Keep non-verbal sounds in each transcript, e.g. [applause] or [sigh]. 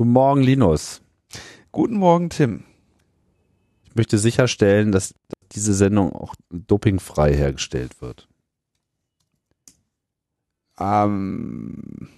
Guten Morgen, Linus. Guten Morgen, Tim. Ich möchte sicherstellen, dass diese Sendung auch dopingfrei hergestellt wird. Ähm.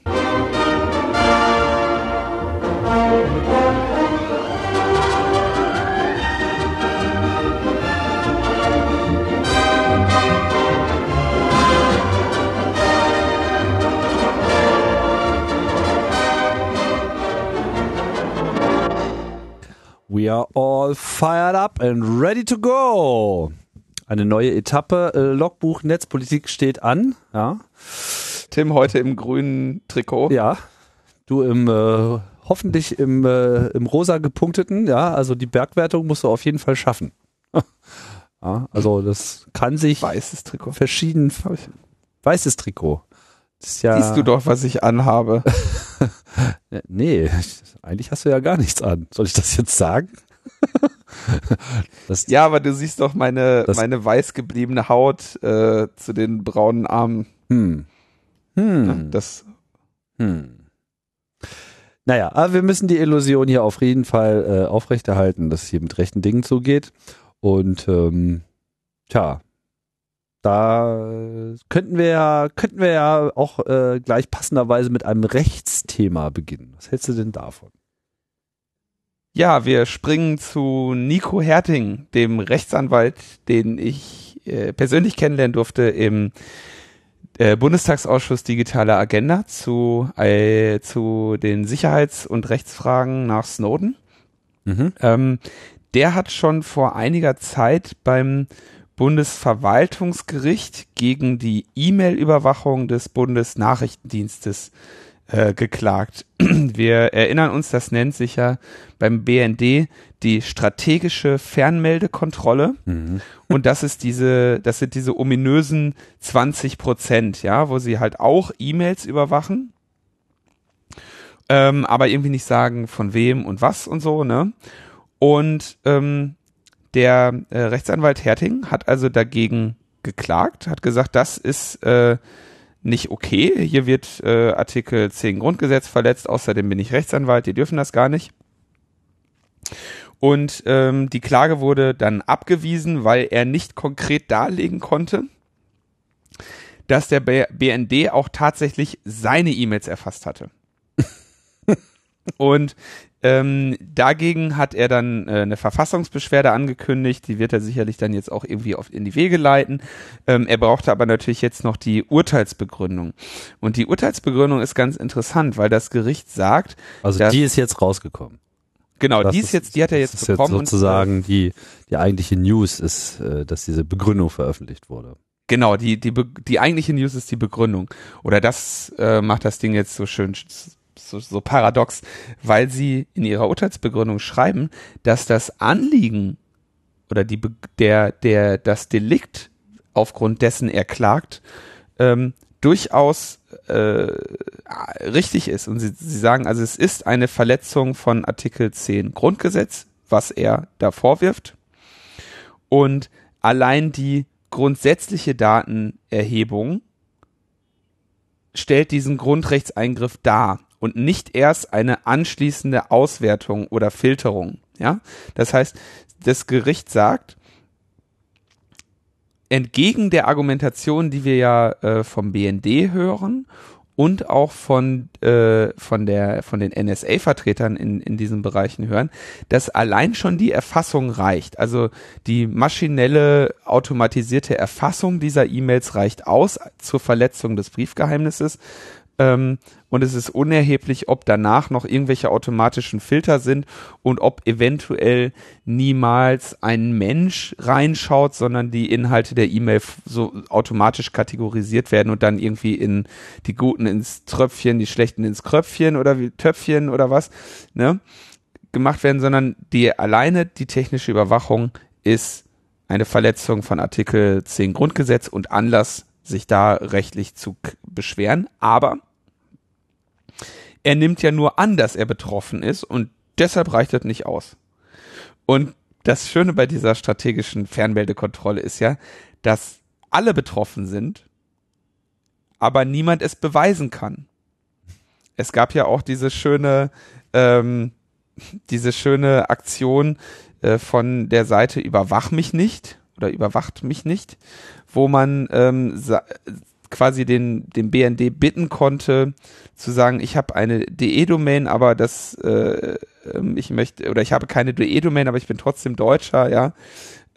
We are all fired up and ready to go. Eine neue Etappe, äh, Logbuch Netzpolitik steht an. Ja. Tim heute im grünen Trikot. Ja. Du im äh, hoffentlich im, äh, im rosa gepunkteten, ja, also die Bergwertung musst du auf jeden Fall schaffen. [laughs] ja, also das kann sich weißes Trikot. verschieden weißes Trikot. Ja Siehst du doch, was ich anhabe. [laughs] nee, eigentlich hast du ja gar nichts an. Soll ich das jetzt sagen? das, ja, aber du siehst doch meine, meine weiß gebliebene Haut äh, zu den braunen Armen. Hm. Hm. Das. Hm. Naja, aber wir müssen die Illusion hier auf jeden Fall äh, aufrechterhalten, dass es hier mit rechten Dingen zugeht. Und ähm, tja, da könnten wir ja, könnten wir ja auch äh, gleich passenderweise mit einem Rechtsthema beginnen. Was hältst du denn davon? Ja, wir springen zu Nico Herting, dem Rechtsanwalt, den ich äh, persönlich kennenlernen durfte im äh, Bundestagsausschuss Digitale Agenda zu, äh, zu den Sicherheits- und Rechtsfragen nach Snowden. Mhm. Ähm, der hat schon vor einiger Zeit beim Bundesverwaltungsgericht gegen die E-Mail-Überwachung des Bundesnachrichtendienstes äh, geklagt. [clears throat] Wir erinnern uns, das nennt sich ja beim BND die strategische Fernmeldekontrolle. Mhm. Und das ist diese, das sind diese ominösen 20 Prozent, ja, wo sie halt auch E-Mails überwachen. Ähm, aber irgendwie nicht sagen, von wem und was und so, ne? Und ähm, der äh, Rechtsanwalt Herting hat also dagegen geklagt, hat gesagt, das ist äh, nicht okay. Hier wird äh, Artikel 10 Grundgesetz verletzt. Außerdem bin ich Rechtsanwalt, die dürfen das gar nicht. Und ähm, die Klage wurde dann abgewiesen, weil er nicht konkret darlegen konnte, dass der BND auch tatsächlich seine E-Mails erfasst hatte. [laughs] Und ähm, dagegen hat er dann äh, eine Verfassungsbeschwerde angekündigt, die wird er sicherlich dann jetzt auch irgendwie auf, in die Wege leiten. Ähm, er brauchte aber natürlich jetzt noch die Urteilsbegründung. Und die Urteilsbegründung ist ganz interessant, weil das Gericht sagt. Also die ist jetzt rausgekommen. Genau, das die ist jetzt, die hat er jetzt bekommen. Jetzt sozusagen und, die, die eigentliche News ist, äh, dass diese Begründung veröffentlicht wurde. Genau, die, die, die eigentliche News ist die Begründung. Oder das äh, macht das Ding jetzt so schön so, so paradox, weil sie in ihrer Urteilsbegründung schreiben, dass das Anliegen oder die, der, der, das Delikt, aufgrund dessen er klagt, ähm, durchaus äh, richtig ist. Und sie, sie sagen, also es ist eine Verletzung von Artikel 10 Grundgesetz, was er da vorwirft. Und allein die grundsätzliche Datenerhebung stellt diesen Grundrechtseingriff dar und nicht erst eine anschließende Auswertung oder Filterung. Ja, das heißt, das Gericht sagt, entgegen der Argumentation, die wir ja äh, vom BND hören und auch von äh, von der von den NSA-Vertretern in in diesen Bereichen hören, dass allein schon die Erfassung reicht. Also die maschinelle automatisierte Erfassung dieser E-Mails reicht aus zur Verletzung des Briefgeheimnisses ähm, und es ist unerheblich, ob danach noch irgendwelche automatischen Filter sind und ob eventuell niemals ein Mensch reinschaut, sondern die Inhalte der E-Mail so automatisch kategorisiert werden und dann irgendwie in die Guten ins Tröpfchen, die Schlechten ins Kröpfchen oder wie Töpfchen oder was, ne, gemacht werden, sondern die alleine die technische Überwachung ist eine Verletzung von Artikel 10 Grundgesetz und Anlass, sich da rechtlich zu beschweren. Aber er nimmt ja nur an, dass er betroffen ist und deshalb reicht das nicht aus. Und das Schöne bei dieser strategischen Fernmeldekontrolle ist ja, dass alle betroffen sind, aber niemand es beweisen kann. Es gab ja auch diese schöne ähm, diese schöne Aktion äh, von der Seite Überwach mich nicht oder überwacht mich nicht, wo man ähm, quasi den, den BND bitten konnte, zu sagen, ich habe eine DE-Domain, aber das, äh, ähm, ich möchte, oder ich habe keine DE-Domain, aber ich bin trotzdem Deutscher, ja.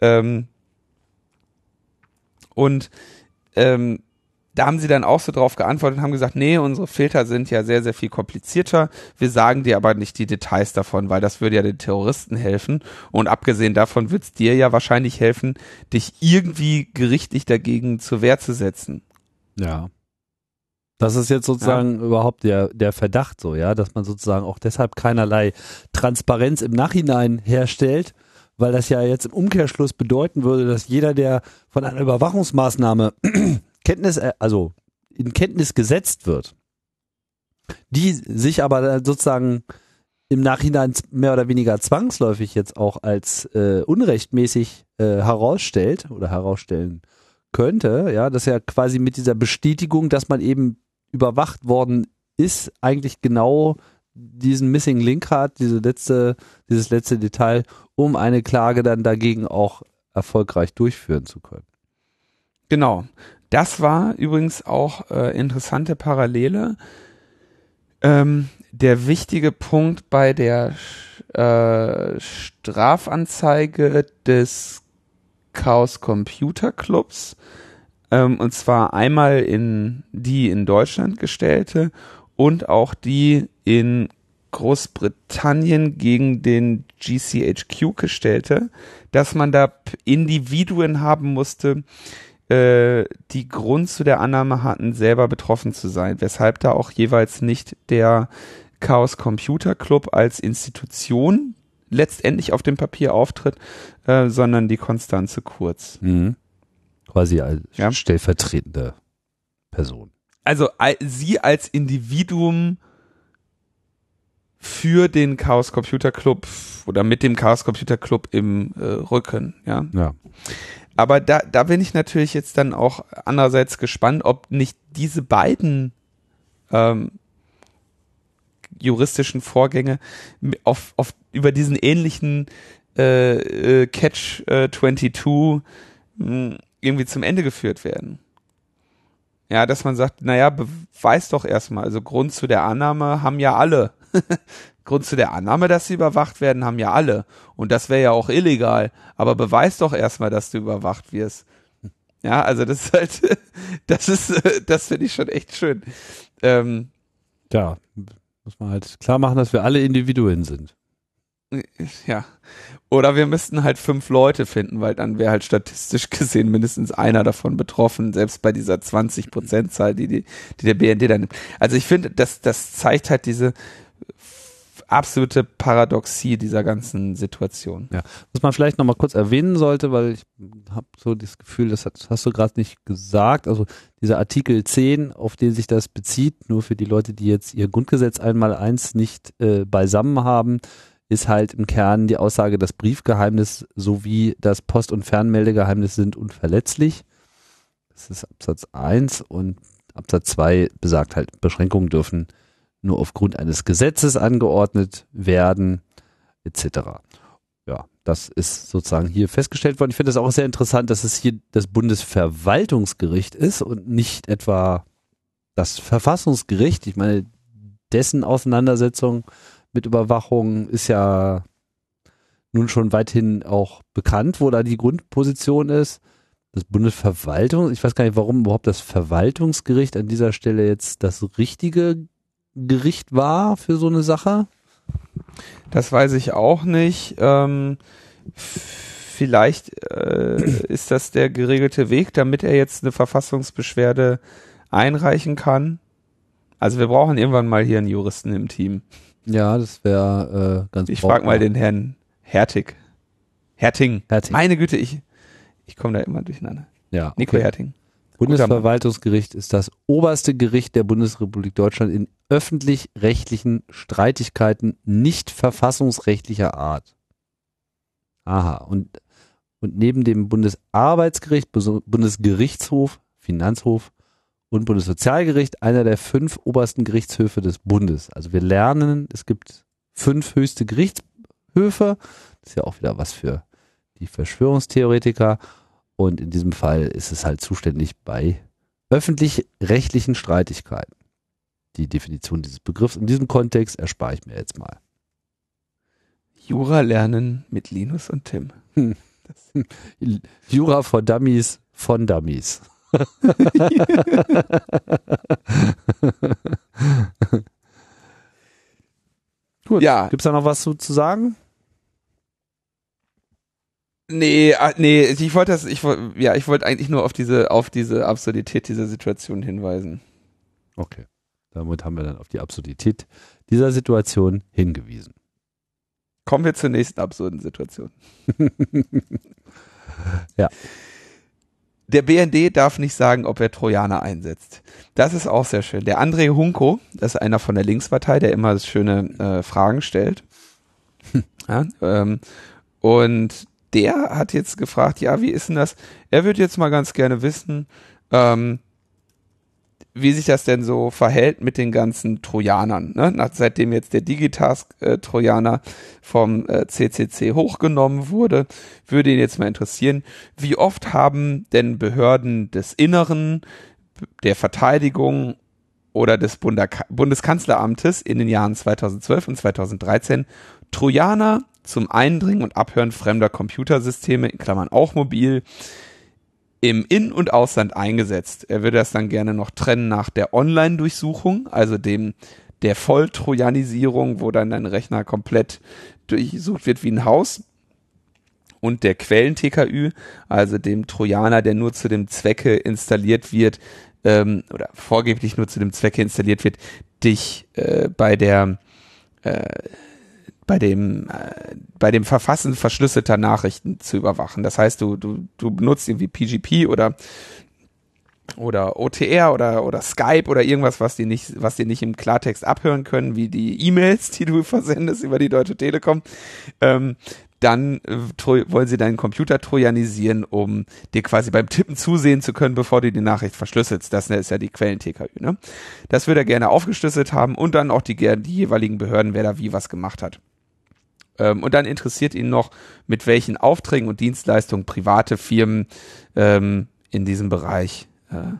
Ähm, und ähm, da haben sie dann auch so drauf geantwortet und haben gesagt, nee, unsere Filter sind ja sehr, sehr viel komplizierter. Wir sagen dir aber nicht die Details davon, weil das würde ja den Terroristen helfen. Und abgesehen davon wird es dir ja wahrscheinlich helfen, dich irgendwie gerichtlich dagegen zur Wehr zu setzen. Ja. Das ist jetzt sozusagen ja. überhaupt der, der Verdacht so, ja, dass man sozusagen auch deshalb keinerlei Transparenz im Nachhinein herstellt, weil das ja jetzt im Umkehrschluss bedeuten würde, dass jeder, der von einer Überwachungsmaßnahme [clears throat] Kenntnis, äh, also in Kenntnis gesetzt wird, die sich aber sozusagen im Nachhinein mehr oder weniger zwangsläufig jetzt auch als äh, unrechtmäßig äh, herausstellt oder herausstellen könnte, ja, dass er quasi mit dieser Bestätigung, dass man eben überwacht worden ist, eigentlich genau diesen Missing Link hat, diese letzte, dieses letzte Detail, um eine Klage dann dagegen auch erfolgreich durchführen zu können. Genau. Das war übrigens auch äh, interessante Parallele. Ähm, der wichtige Punkt bei der äh, Strafanzeige des Chaos Computer Clubs, ähm, und zwar einmal in die in Deutschland gestellte und auch die in Großbritannien gegen den GCHQ gestellte, dass man da Individuen haben musste, äh, die Grund zu der Annahme hatten, selber betroffen zu sein, weshalb da auch jeweils nicht der Chaos Computer Club als Institution letztendlich auf dem Papier auftritt, äh, sondern die Konstanze Kurz. Mhm. Quasi als ja? stellvertretende Person. Also sie als Individuum für den Chaos Computer Club oder mit dem Chaos Computer Club im äh, Rücken, ja. Ja. Aber da, da bin ich natürlich jetzt dann auch andererseits gespannt, ob nicht diese beiden ähm, juristischen Vorgänge auf, auf über diesen ähnlichen äh, äh, Catch äh, 22 mh, hm, irgendwie zum Ende geführt werden. Ja, dass man sagt, naja, beweis doch erstmal. Also Grund zu der Annahme haben ja alle. [laughs] Grund zu der Annahme, dass sie überwacht werden, haben ja alle. Und das wäre ja auch illegal. Aber beweis doch erstmal, dass du überwacht wirst. Ja, also das ist halt, [laughs] das ist, [laughs] das finde ich schon echt schön. Ähm, ja, muss man halt klar machen, dass wir alle Individuen sind. Ja. Oder wir müssten halt fünf Leute finden, weil dann wäre halt statistisch gesehen mindestens einer davon betroffen, selbst bei dieser 20 Prozent-Zahl, die, die, die der BND dann nimmt. Also ich finde, das, das zeigt halt diese absolute Paradoxie dieser ganzen Situation. Ja, was man vielleicht nochmal kurz erwähnen sollte, weil ich habe so das Gefühl, das hast, hast du gerade nicht gesagt, also dieser Artikel 10, auf den sich das bezieht, nur für die Leute, die jetzt ihr Grundgesetz einmal eins nicht äh, beisammen haben, ist halt im Kern die Aussage, das Briefgeheimnis sowie das Post- und Fernmeldegeheimnis sind unverletzlich. Das ist Absatz 1 und Absatz 2 besagt halt, Beschränkungen dürfen nur aufgrund eines Gesetzes angeordnet werden, etc. Ja, das ist sozusagen hier festgestellt worden. Ich finde es auch sehr interessant, dass es hier das Bundesverwaltungsgericht ist und nicht etwa das Verfassungsgericht. Ich meine, dessen Auseinandersetzung mit Überwachung ist ja nun schon weithin auch bekannt, wo da die Grundposition ist. Das Bundesverwaltung, ich weiß gar nicht, warum überhaupt das Verwaltungsgericht an dieser Stelle jetzt das richtige Gericht war für so eine Sache? Das weiß ich auch nicht. Ähm, vielleicht äh, ist das der geregelte Weg, damit er jetzt eine Verfassungsbeschwerde einreichen kann. Also wir brauchen irgendwann mal hier einen Juristen im Team. Ja, das wäre äh, ganz Ich frage mal den Herrn Hertig. Herting. Herting. Meine Güte, ich, ich komme da immer durcheinander. Ja. Okay. Nico Herting. Bundesverwaltungsgericht ist das oberste Gericht der Bundesrepublik Deutschland in öffentlich-rechtlichen Streitigkeiten nicht verfassungsrechtlicher Art. Aha. Und, und neben dem Bundesarbeitsgericht, Bundesgerichtshof, Finanzhof und Bundessozialgericht einer der fünf obersten Gerichtshöfe des Bundes. Also wir lernen, es gibt fünf höchste Gerichtshöfe. Das ist ja auch wieder was für die Verschwörungstheoretiker. Und in diesem Fall ist es halt zuständig bei öffentlich-rechtlichen Streitigkeiten. Die Definition dieses Begriffs in diesem Kontext erspare ich mir jetzt mal. Jura lernen mit Linus und Tim. Hm. [laughs] Jura for Dummies von Dummies. [laughs] [laughs] Gut. Ja. Gibt es da noch was zu, zu sagen? Nee, ah, nee, ich wollte das, ich wollte, ja, ich wollte eigentlich nur auf diese, auf diese Absurdität dieser Situation hinweisen. Okay. Damit haben wir dann auf die Absurdität dieser Situation hingewiesen. Kommen wir zur nächsten absurden Situation. [laughs] ja. Der BND darf nicht sagen, ob er Trojaner einsetzt. Das ist auch sehr schön. Der André Hunko, das ist einer von der Linkspartei, der immer schöne äh, Fragen stellt. [laughs] ja, ähm, und der hat jetzt gefragt, ja, wie ist denn das? Er würde jetzt mal ganz gerne wissen, ähm, wie sich das denn so verhält mit den ganzen Trojanern. Ne? Nach, seitdem jetzt der Digitask-Trojaner äh, vom äh, CCC hochgenommen wurde, würde ihn jetzt mal interessieren, wie oft haben denn Behörden des Inneren, der Verteidigung oder des Bundeskanzleramtes in den Jahren 2012 und 2013 Trojaner zum Eindringen und Abhören fremder Computersysteme, in Klammern auch mobil, im In- und Ausland eingesetzt. Er würde das dann gerne noch trennen nach der Online-Durchsuchung, also dem der Volltrojanisierung, wo dann dein Rechner komplett durchsucht wird wie ein Haus. Und der Quellen-TKÜ, also dem Trojaner, der nur zu dem Zwecke installiert wird, ähm, oder vorgeblich nur zu dem Zwecke installiert wird, dich äh, bei der äh, bei dem, äh, bei dem Verfassen verschlüsselter Nachrichten zu überwachen. Das heißt, du, du, du benutzt irgendwie PGP oder oder OTR oder oder Skype oder irgendwas, was die nicht, was die nicht im Klartext abhören können, wie die E-Mails, die du [laughs] versendest über die Deutsche Telekom. Ähm, dann äh, wollen sie deinen Computer trojanisieren, um dir quasi beim Tippen zusehen zu können, bevor du die Nachricht verschlüsselst. Das ist ja die Quellen-TKÜ. Ne? Das würde er gerne aufgeschlüsselt haben und dann auch die, die jeweiligen Behörden, wer da wie was gemacht hat. Ähm, und dann interessiert ihn noch, mit welchen Aufträgen und Dienstleistungen private Firmen ähm, in diesem Bereich äh,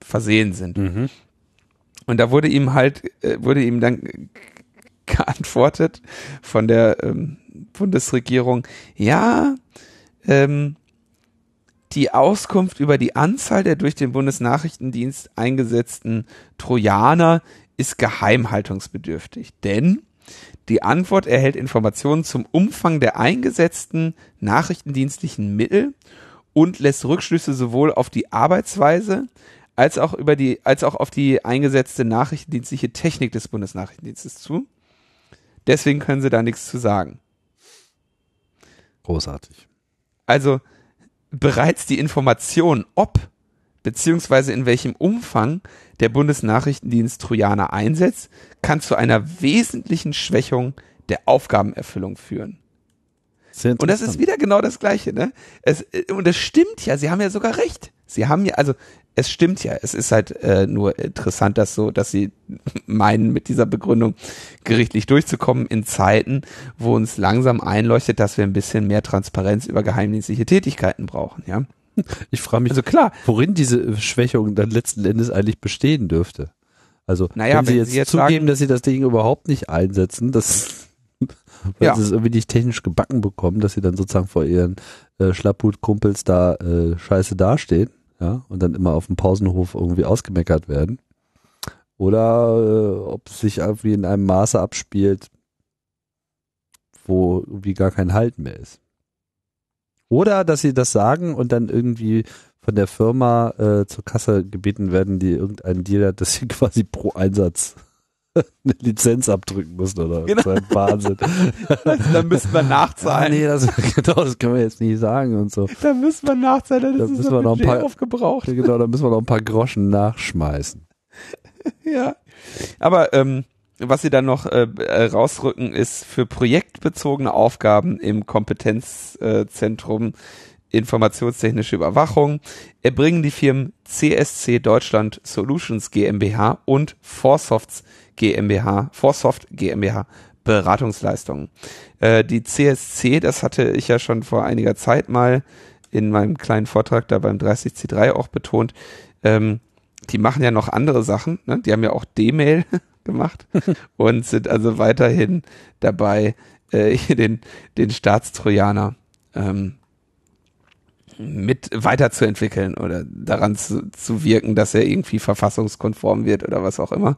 versehen sind. Mhm. Und da wurde ihm halt, äh, wurde ihm dann [laughs] geantwortet von der ähm, Bundesregierung, ja, ähm, die Auskunft über die Anzahl der durch den Bundesnachrichtendienst eingesetzten Trojaner ist geheimhaltungsbedürftig. Denn die Antwort erhält Informationen zum Umfang der eingesetzten nachrichtendienstlichen Mittel und lässt Rückschlüsse sowohl auf die Arbeitsweise als auch über die, als auch auf die eingesetzte nachrichtendienstliche Technik des Bundesnachrichtendienstes zu. Deswegen können sie da nichts zu sagen. Großartig. Also bereits die Information, ob beziehungsweise in welchem Umfang der Bundesnachrichtendienst Trojaner einsetzt, kann zu einer wesentlichen Schwächung der Aufgabenerfüllung führen. Und das ist wieder genau das Gleiche, ne? Es, und es stimmt ja, sie haben ja sogar recht. Sie haben ja, also es stimmt ja, es ist halt äh, nur interessant, dass so, dass sie [laughs] meinen, mit dieser Begründung gerichtlich durchzukommen in Zeiten, wo uns langsam einleuchtet, dass wir ein bisschen mehr Transparenz über geheimdienstliche Tätigkeiten brauchen, ja. Ich frage mich, also klar, worin diese Schwächung dann letzten Endes eigentlich bestehen dürfte. Also, naja, wenn, sie, wenn jetzt, sie jetzt zugeben, sagen, dass sie das Ding überhaupt nicht einsetzen, dass, [laughs] weil ja. sie es irgendwie nicht technisch gebacken bekommen, dass sie dann sozusagen vor ihren äh, Schlapphut-Kumpels da äh, scheiße dastehen, ja, und dann immer auf dem Pausenhof irgendwie ausgemeckert werden. Oder äh, ob es sich irgendwie in einem Maße abspielt, wo irgendwie gar kein Halt mehr ist. Oder dass sie das sagen und dann irgendwie von der Firma äh, zur Kasse gebeten werden, die irgendeinen Deal hat, dass sie [laughs] quasi pro Einsatz [laughs] eine Lizenz abdrücken müssen oder genau. so ein Wahnsinn. also, dann müssen wir nachzahlen. Ah, nee, das, [laughs] genau, das können wir jetzt nicht sagen und so. Da müssen wir nachzahlen, das da ist wir noch ein paar, aufgebraucht. Genau, da müssen wir noch ein paar Groschen nachschmeißen. ja, aber ähm, was sie dann noch äh, äh, rausrücken, ist für projektbezogene Aufgaben im Kompetenzzentrum äh, informationstechnische Überwachung erbringen die Firmen CSC Deutschland Solutions GmbH und Forsofts GmbH, Forsoft GmbH Beratungsleistungen. Äh, die CSC, das hatte ich ja schon vor einiger Zeit mal in meinem kleinen Vortrag da beim 30C3 auch betont, ähm, die machen ja noch andere Sachen. Ne? Die haben ja auch D-Mail [laughs] gemacht und sind also weiterhin dabei, äh, den, den Staatstrojaner ähm, mit weiterzuentwickeln oder daran zu, zu wirken, dass er irgendwie verfassungskonform wird oder was auch immer.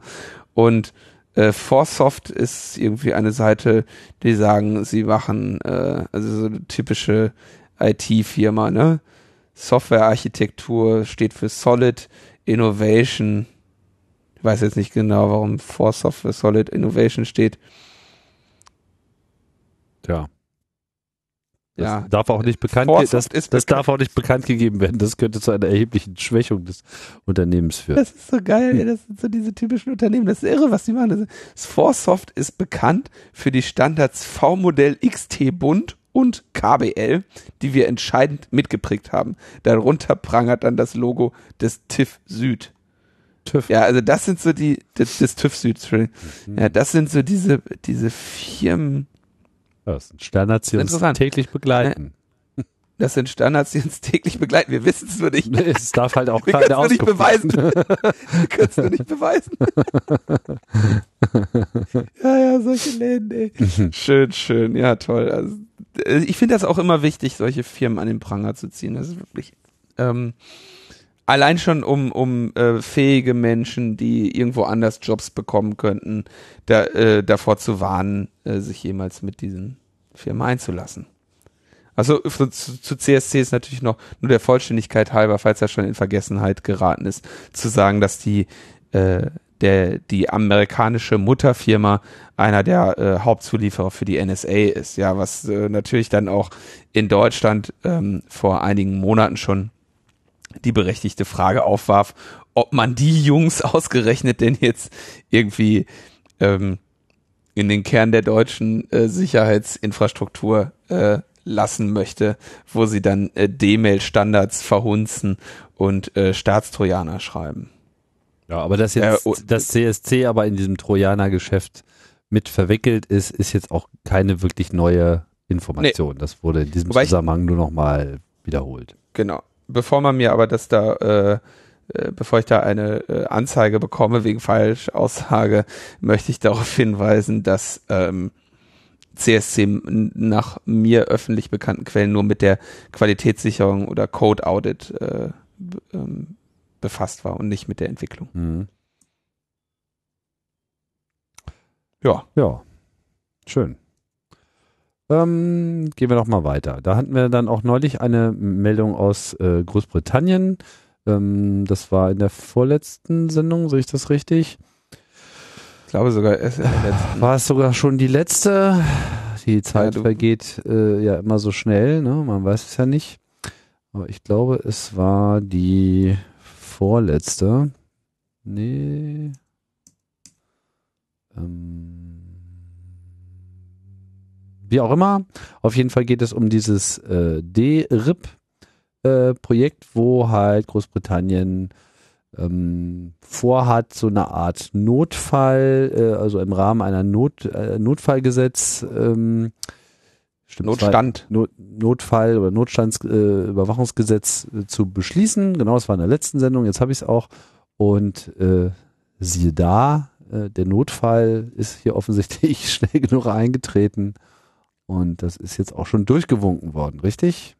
Und äh, Forsoft ist irgendwie eine Seite, die sagen, sie machen äh, also so eine typische IT-Firma, ne? Softwarearchitektur steht für Solid Innovation. Ich weiß jetzt nicht genau, warum Forsoft für Solid Innovation steht. Ja. Das Ja. darf auch nicht bekannt, das, das bekannt. darf auch nicht bekannt gegeben werden. Das könnte zu einer erheblichen Schwächung des Unternehmens führen. Das ist so geil, ey. das sind so diese typischen Unternehmen. Das ist irre, was die machen. Das ist- Forsoft ist bekannt für die Standards V-Modell XT Bund und KBL, die wir entscheidend mitgeprägt haben. Darunter prangert dann das Logo des TÜV Süd. TÜV. Ja, also das sind so die, des, des TÜV Süd. Mhm. Ja, das sind so diese, diese Firmen, Das sind Standards, die uns täglich begleiten. das sind Standards, die uns täglich begleiten. Wir wissen es nur nicht. Es darf halt auch Wir keine können es nur nicht beweisen. Wir können es nur nicht beweisen. [laughs] ja, ja, solche Läden, ey. Schön, schön. Ja, toll. Also, äh, ich finde das auch immer wichtig, solche Firmen an den Pranger zu ziehen. Das ist wirklich ähm, allein schon um, um äh, fähige Menschen, die irgendwo anders Jobs bekommen könnten, da, äh, davor zu warnen, äh, sich jemals mit diesen Firmen einzulassen. Also zu, zu CSC ist natürlich noch nur der Vollständigkeit halber, falls er schon in Vergessenheit geraten ist, zu sagen, dass die äh, der die amerikanische Mutterfirma einer der äh, Hauptzulieferer für die NSA ist, ja, was äh, natürlich dann auch in Deutschland ähm, vor einigen Monaten schon die berechtigte Frage aufwarf, ob man die Jungs ausgerechnet denn jetzt irgendwie ähm, in den Kern der deutschen äh, Sicherheitsinfrastruktur äh, lassen möchte, wo sie dann äh, D-Mail-Standards verhunzen und äh, Staatstrojaner schreiben. Ja, aber dass jetzt Äh, das CSC aber in diesem Trojaner-Geschäft mit verwickelt ist, ist jetzt auch keine wirklich neue Information. Das wurde in diesem Wobei Zusammenhang nur nochmal wiederholt. Genau. Bevor man mir aber das da, äh, äh, bevor ich da eine äh, Anzeige bekomme wegen Falschaussage, möchte ich darauf hinweisen, dass ähm, CSC nach mir öffentlich bekannten Quellen nur mit der Qualitätssicherung oder Code Audit äh, ähm, befasst war und nicht mit der Entwicklung. Mhm. Ja. Ja, schön. Ähm, gehen wir doch mal weiter. Da hatten wir dann auch neulich eine Meldung aus äh, Großbritannien. Ähm, das war in der vorletzten Sendung, sehe ich das richtig? Ich glaube sogar letzten. [laughs] War es sogar schon die letzte? Die Zeit du- vergeht äh, ja immer so schnell, ne? Man weiß es ja nicht. Aber ich glaube, es war die vorletzte. Nee. Ähm, wie auch immer. Auf jeden Fall geht es um dieses äh, D-RIP-Projekt, wo halt Großbritannien ähm, vorhat, so eine Art Notfall, äh, also im Rahmen einer Not, äh, Notfallgesetz, ähm, Notstand. Not, Notfall oder Notstandsüberwachungsgesetz äh, äh, zu beschließen. Genau, das war in der letzten Sendung, jetzt habe ich es auch. Und äh, siehe da, äh, der Notfall ist hier offensichtlich [laughs] schnell genug eingetreten. Und das ist jetzt auch schon durchgewunken worden, richtig?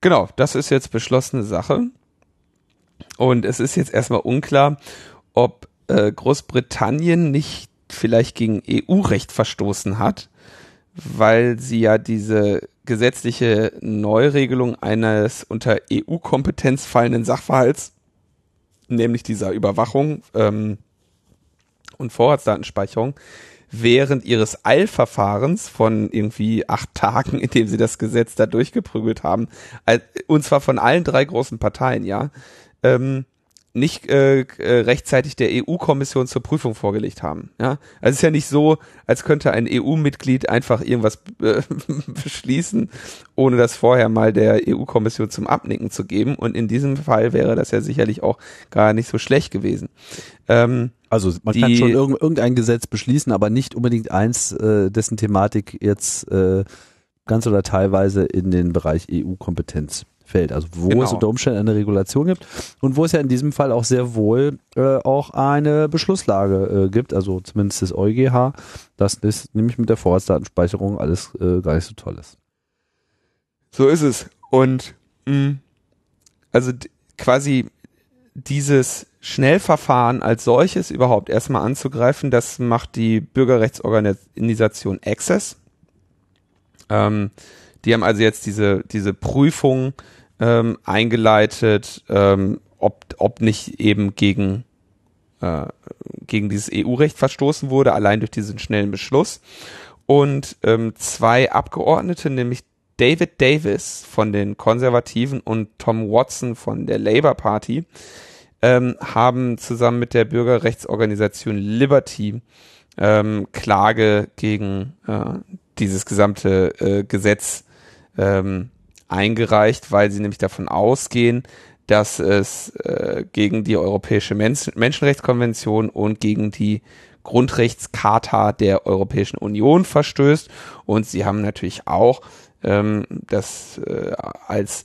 Genau, das ist jetzt beschlossene Sache. Und es ist jetzt erstmal unklar, ob äh, Großbritannien nicht vielleicht gegen EU-Recht verstoßen hat, weil sie ja diese gesetzliche Neuregelung eines unter EU-Kompetenz fallenden Sachverhalts, nämlich dieser Überwachung ähm, und Vorratsdatenspeicherung, während ihres Eilverfahrens von irgendwie acht Tagen, [laughs] in dem sie das Gesetz da durchgeprügelt haben, und zwar von allen drei großen Parteien, ja, ähm, nicht äh, äh, rechtzeitig der EU-Kommission zur Prüfung vorgelegt haben. Ja, also es ist ja nicht so, als könnte ein EU-Mitglied einfach irgendwas äh, [laughs] beschließen, ohne das vorher mal der EU-Kommission zum Abnicken zu geben. Und in diesem Fall wäre das ja sicherlich auch gar nicht so schlecht gewesen. Ähm, Also man Die- kann schon irg irgendein Gesetz beschließen, aber nicht unbedingt eins, äh, dessen Thematik jetzt äh, ganz oder teilweise in den Bereich EU-Kompetenz fällt. Also wo Genau. es unter Umständen eine Regulation gibt und wo es ja in diesem Fall auch sehr wohl äh, auch eine Beschlusslage äh, gibt, also zumindest das EuGH, dass das nämlich mit der Vorratsdatenspeicherung alles äh, gar nicht so toll ist. So ist es. Und mh, also d- quasi dieses Schnellverfahren als solches überhaupt erstmal anzugreifen, das macht die Bürgerrechtsorganisation Access. Ähm, die haben also jetzt diese, diese Prüfung ähm, eingeleitet, ähm, ob, ob nicht eben gegen, äh, gegen dieses EU-Recht verstoßen wurde, allein durch diesen schnellen Beschluss. Und ähm, zwei Abgeordnete, nämlich David Davis von den Konservativen und Tom Watson von der Labour Party, ähm, haben zusammen mit der Bürgerrechtsorganisation Liberty ähm, Klage gegen äh, dieses gesamte äh, Gesetz ähm, eingereicht, weil sie nämlich davon ausgehen, dass es äh, gegen die Europäische Men Menschenrechtskonvention und gegen die Grundrechtscharta der Europäischen Union verstößt. Und sie haben natürlich auch ähm, das äh, als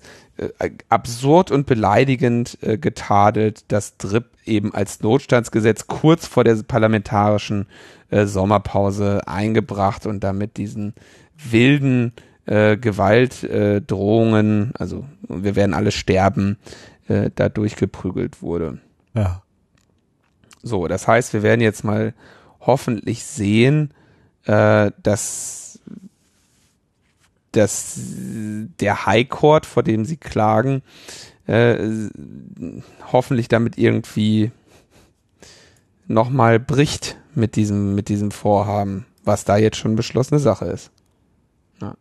absurd und beleidigend äh, getadelt, das DRIP eben als Notstandsgesetz kurz vor der parlamentarischen äh, Sommerpause eingebracht und damit diesen wilden äh, Gewaltdrohungen, äh, also wir werden alle sterben, äh, da durchgeprügelt wurde. Ja. So, das heißt, wir werden jetzt mal hoffentlich sehen, äh, dass, dass der High Court, vor dem sie klagen, äh, hoffentlich damit irgendwie nochmal bricht mit diesem, mit diesem Vorhaben, was da jetzt schon beschlossene Sache ist. Ja.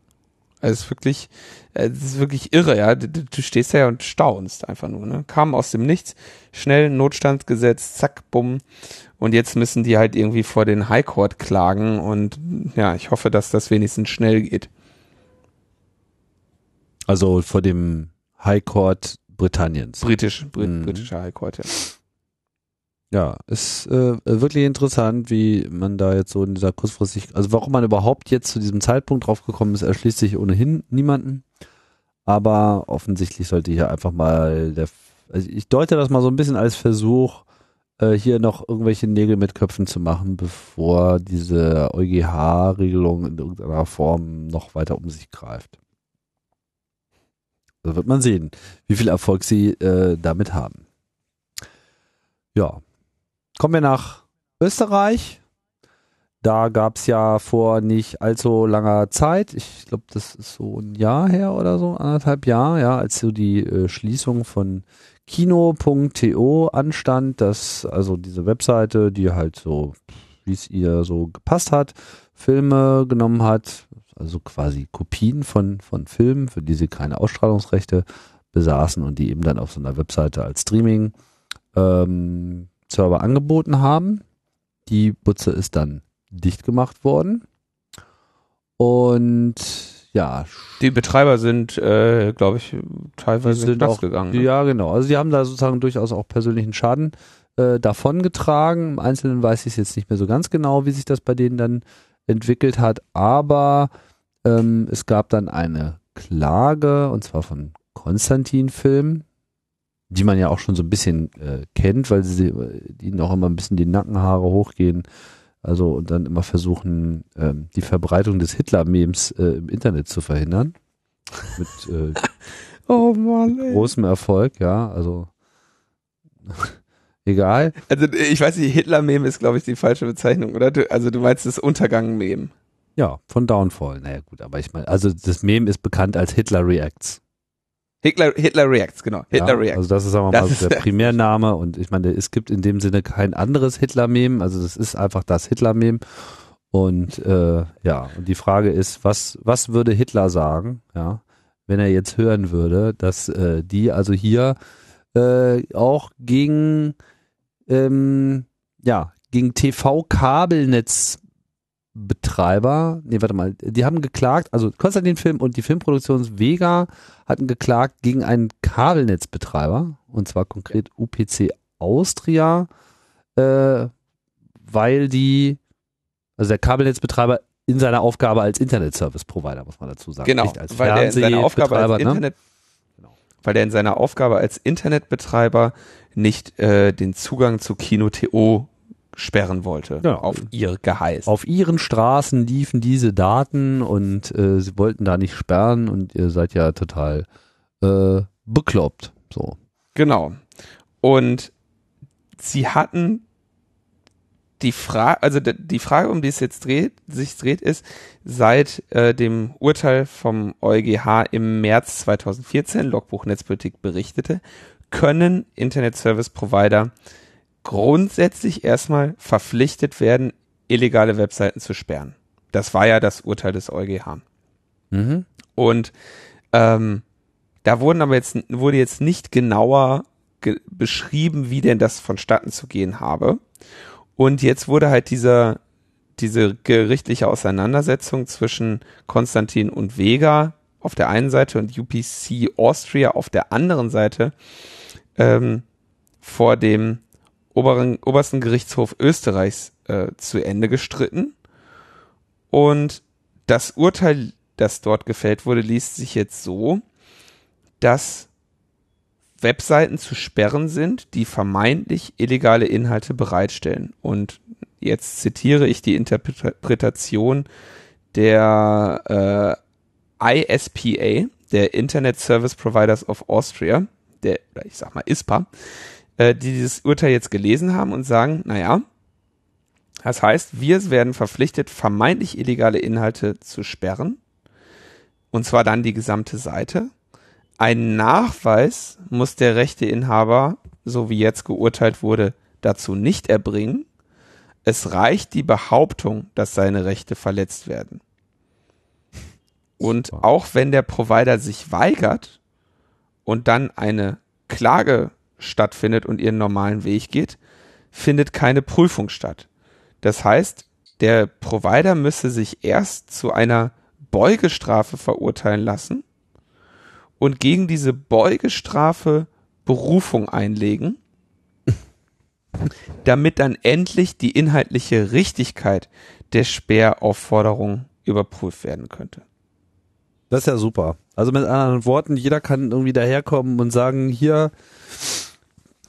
Also es ist wirklich, äh, es ist wirklich irre, ja. Du, du stehst da ja und staunst einfach nur, ne? Kam aus dem Nichts, schnell Notstandsgesetz, zack, bumm. Und jetzt müssen die halt irgendwie vor den High Court klagen und ja, ich hoffe, dass das wenigstens schnell geht. Also vor dem High Court Britanniens. Britisch, Brit, Mhm. britischer High Court, ja. Ja, ist äh, wirklich interessant, wie man da jetzt so in dieser kurzfristig, also warum man überhaupt jetzt zu diesem Zeitpunkt drauf gekommen ist, erschließt sich ohnehin niemanden. Aber offensichtlich sollte hier einfach mal der, also ich deute das mal so ein bisschen als Versuch, äh, hier noch irgendwelche Nägel mit Köpfen zu machen, bevor diese EuGH-Regelung in irgendeiner Form noch weiter um sich greift. Da wird man sehen, wie viel Erfolg sie äh, damit haben. Ja, Kommen wir nach Österreich. Da gab es ja vor nicht allzu langer Zeit, ich glaube, das ist so ein Jahr her oder so, anderthalb Jahr, ja, als so die äh, Schließung von Kino.to anstand, dass also diese Webseite, die halt so, wie es ihr so gepasst hat, Filme genommen hat, also quasi Kopien von, von Filmen, für die sie keine Ausstrahlungsrechte besaßen und die eben dann auf so einer Webseite als Streaming ähm, Server angeboten haben. Die Butze ist dann dicht gemacht worden. Und ja, Die Betreiber sind, äh, glaube ich, teilweise sind auch- gegangen. Ne? ja genau. Also die haben da sozusagen durchaus auch persönlichen Schaden äh, davongetragen. Im Einzelnen weiß ich es jetzt nicht mehr so ganz genau, wie sich das bei denen dann entwickelt hat. Aber ähm, es gab dann eine Klage, und zwar von Konstantin Film, die man ja auch schon so ein bisschen äh, kennt, weil sie ihnen auch immer ein bisschen die Nackenhaare hochgehen. Also und dann immer versuchen, ähm, die Verbreitung des Hitler-Memes äh, im Internet zu verhindern. [laughs] Mit äh, Oh Mann, ey. großem Erfolg, ja, also [laughs] egal. Also ich weiß nicht, Hitler-Meme ist, glaube ich, die falsche Bezeichnung, oder? Du, also du meinst das Untergang-Meme. Ja, von Downfall. Naja, gut, aber ich meine, also das Meme ist bekannt als Hitler Reacts. Hitler, Hitler Reacts, genau. Hitler ja, Reacts. Also das ist, Das mal, der Primärname und ich meine, es gibt in dem Sinne kein anderes Hitler-Meme, also das ist einfach das Hitler-Meme. Und äh, ja, und die Frage ist, was, was würde Hitler sagen, ja, wenn er jetzt hören würde, dass äh, die also hier äh, auch gegen ähm, ja, gegen TV-Kabelnetzbetreiber, nee, warte mal, die haben geklagt, also Konstantin Film und die Filmproduktions Vega hatten geklagt gegen einen Kabelnetzbetreiber, und zwar konkret UPC Austria, äh, weil die, also der Kabelnetzbetreiber in seiner Aufgabe als Internet-Service-Provider, muss man dazu sagen. Genau, nicht als weil der in seiner Aufgabe als Fernsehbetreiber, ne? Internet, Genau. weil der in seiner Aufgabe als Internetbetreiber nicht äh, den Zugang zu Kino.to sperren wollte, Ja. auf ihr Geheiß. Auf ihren Straßen liefen diese Daten und äh, sie wollten da nicht sperren und ihr seid ja total äh, bekloppt. So. Genau. Und sie hatten die Frage, also die Frage, um die es jetzt dreht, sich dreht, ist, seit äh, dem Urteil vom EuGH im März 2014, Logbuch Netzpolitik berichtete, können Internet Service Provider grundsätzlich erstmal verpflichtet werden, illegale Webseiten zu sperren. Das war ja das Urteil des EuGH. Mhm. Und ähm, da wurden aber jetzt wurde jetzt nicht genauer ge beschrieben, wie denn das vonstatten zu gehen habe. Und jetzt wurde halt dieser diese gerichtliche Auseinandersetzung zwischen Konstantin und Vega auf der einen Seite und UPC Austria auf der anderen Seite ähm, vor dem oberen, obersten Gerichtshof Österreichs äh, zu Ende gestritten. Und das Urteil, das dort gefällt wurde, liest sich jetzt so, dass Webseiten zu sperren sind, die vermeintlich illegale Inhalte bereitstellen. Und jetzt zitiere ich die Interpretation der äh, ISPA, der Internet Service Providers of Austria, der, ich sag mal ISPA, äh, die dieses Urteil jetzt gelesen haben und sagen, naja, das heißt, wir werden verpflichtet, vermeintlich illegale Inhalte zu sperren. Und zwar dann die gesamte Seite. Ein Nachweis muss der Rechteinhaber, so wie jetzt geurteilt wurde, dazu nicht erbringen. Es reicht die Behauptung, dass seine Rechte verletzt werden. Und auch wenn der Provider sich weigert und dann eine Klage stattfindet und ihren normalen Weg geht, findet keine Prüfung statt. Das heißt, der Provider müsse sich erst zu einer Beugestrafe verurteilen lassen und gegen diese Beugestrafe Berufung einlegen, [laughs] damit dann endlich die inhaltliche Richtigkeit der Sperraufforderung überprüft werden könnte. Das ist ja super. Also mit anderen Worten, jeder kann irgendwie daherkommen und sagen, hier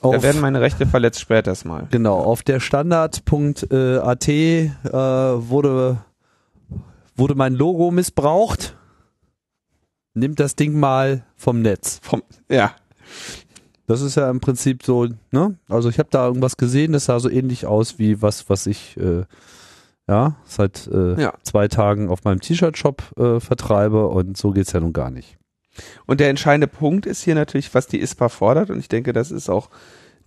Da auf, werden meine Rechte verletzt, das mal. genau, auf der Standard.at äh, wurde, wurde mein Logo missbraucht. Nimmt das Ding mal vom Netz. Vom, ja, Das ist ja im Prinzip so, ne? Also ich habe da irgendwas gesehen, das sah so ähnlich aus wie was, was ich äh, ja seit äh, Ja. zwei Tagen auf meinem T-Shirt-Shop äh, vertreibe und so geht's ja nun gar nicht. Und der entscheidende Punkt ist hier natürlich, was die ISPA fordert. Und ich denke, das ist auch,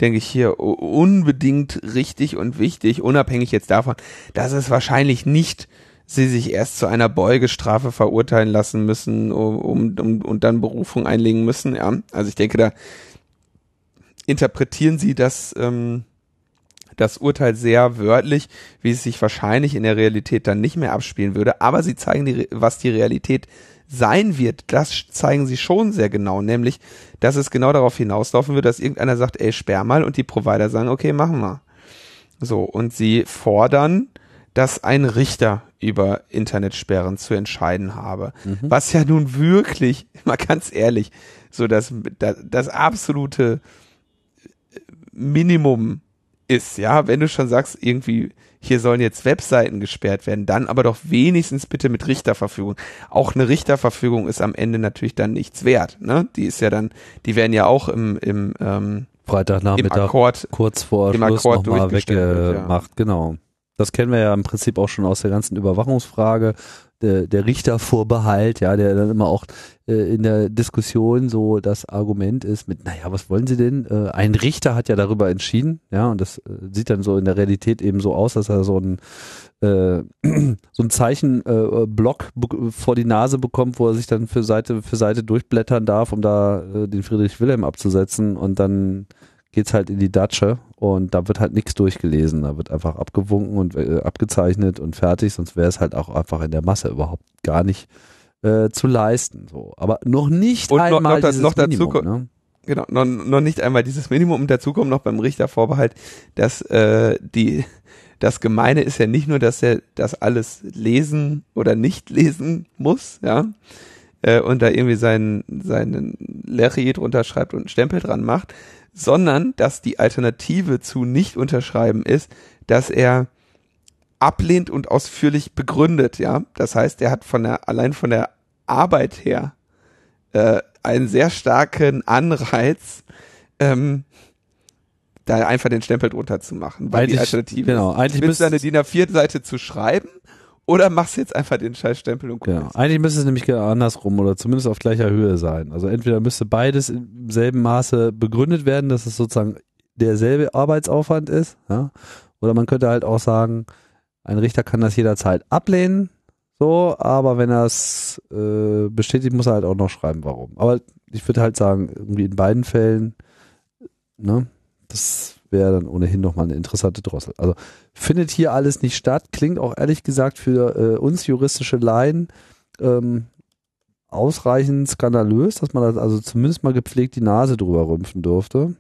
denke ich, hier unbedingt richtig und wichtig, unabhängig jetzt davon, dass es wahrscheinlich nicht sie sich erst zu einer Beugestrafe verurteilen lassen müssen um, um, und dann Berufung einlegen müssen. Ja, also ich denke, da interpretieren sie das, ähm, das Urteil sehr wörtlich, wie es sich wahrscheinlich in der Realität dann nicht mehr abspielen würde. Aber sie zeigen, die, was die Realität sein wird, das zeigen sie schon sehr genau, nämlich, dass es genau darauf hinauslaufen wird, dass irgendeiner sagt, ey, sperr mal und die Provider sagen, okay, machen wir. So, und sie fordern, dass ein Richter über Internetsperren zu entscheiden habe. Was ja nun wirklich, [laughs] mal ganz ehrlich, so das, das, das absolute Minimum ist, ja, wenn du schon sagst, irgendwie, hier sollen jetzt Webseiten gesperrt werden, dann aber doch wenigstens bitte mit Richterverfügung. Auch eine Richterverfügung ist am Ende natürlich dann nichts wert, ne? Die ist ja dann, die werden ja auch im, im, ähm, im Freitagnachmittag Akkord, kurz vor im Schluss nochmal wird, ja. weggemacht, genau. Das kennen wir ja im Prinzip auch schon aus der ganzen Überwachungsfrage. Der, der Richtervorbehalt, ja, der dann immer auch äh, in der Diskussion so das Argument ist mit, naja, was wollen Sie denn? Äh, ein Richter hat ja darüber entschieden, ja, und das äh, sieht dann so in der Realität eben so aus, dass er so ein äh, [clears throat] so ein Zeichenblock äh, vor die Nase bekommt, wo er sich dann für Seite für Seite durchblättern darf, um da äh, den Friedrich Wilhelm abzusetzen und dann geht's halt in die Datsche und da wird halt nichts durchgelesen, da wird einfach abgewunken und äh, abgezeichnet und fertig, sonst wäre es halt auch einfach in der Masse überhaupt gar nicht äh, zu leisten. So, aber noch nicht Und noch- einmal noch da- dieses noch dazu Minimum, ne? genau, noch, noch nicht einmal dieses Minimum. Und dazu kommt noch beim Richtervorbehalt, dass äh, die das Gemeine ist ja nicht nur, dass er das alles lesen oder nicht lesen muss, ja, äh, und da irgendwie seinen, seinen Lerry drunter schreibt und einen Stempel dran macht, sondern dass die Alternative zu nicht unterschreiben ist, dass er ablehnt und ausführlich begründet, ja. Das heißt, er hat von der, allein von der Arbeit her äh, einen sehr starken Anreiz, ähm, da einfach den Stempel drunter zu machen. Weil Eigentlich- die Alternative genau, ist, eigentlich müsste- deine DIN A4-Seite zu schreiben oder machst du jetzt einfach den Scheißstempel und Genau. guckst? Eigentlich müsste es nämlich genau andersrum oder zumindest auf gleicher Höhe sein. Also entweder müsste beides im selben Maße begründet werden, dass es sozusagen derselbe Arbeitsaufwand ist, ja. Oder man könnte halt auch sagen, ein Richter kann das jederzeit ablehnen, so, aber wenn er es äh, bestätigt, muss er halt auch noch schreiben, warum. Aber ich würde halt sagen, irgendwie in beiden Fällen, ne, das wäre dann ohnehin nochmal eine interessante Drossel. Also findet hier alles nicht statt, klingt auch ehrlich gesagt für äh, uns juristische Laien ähm, ausreichend skandalös, dass man das also zumindest mal gepflegt die Nase drüber rümpfen durfte.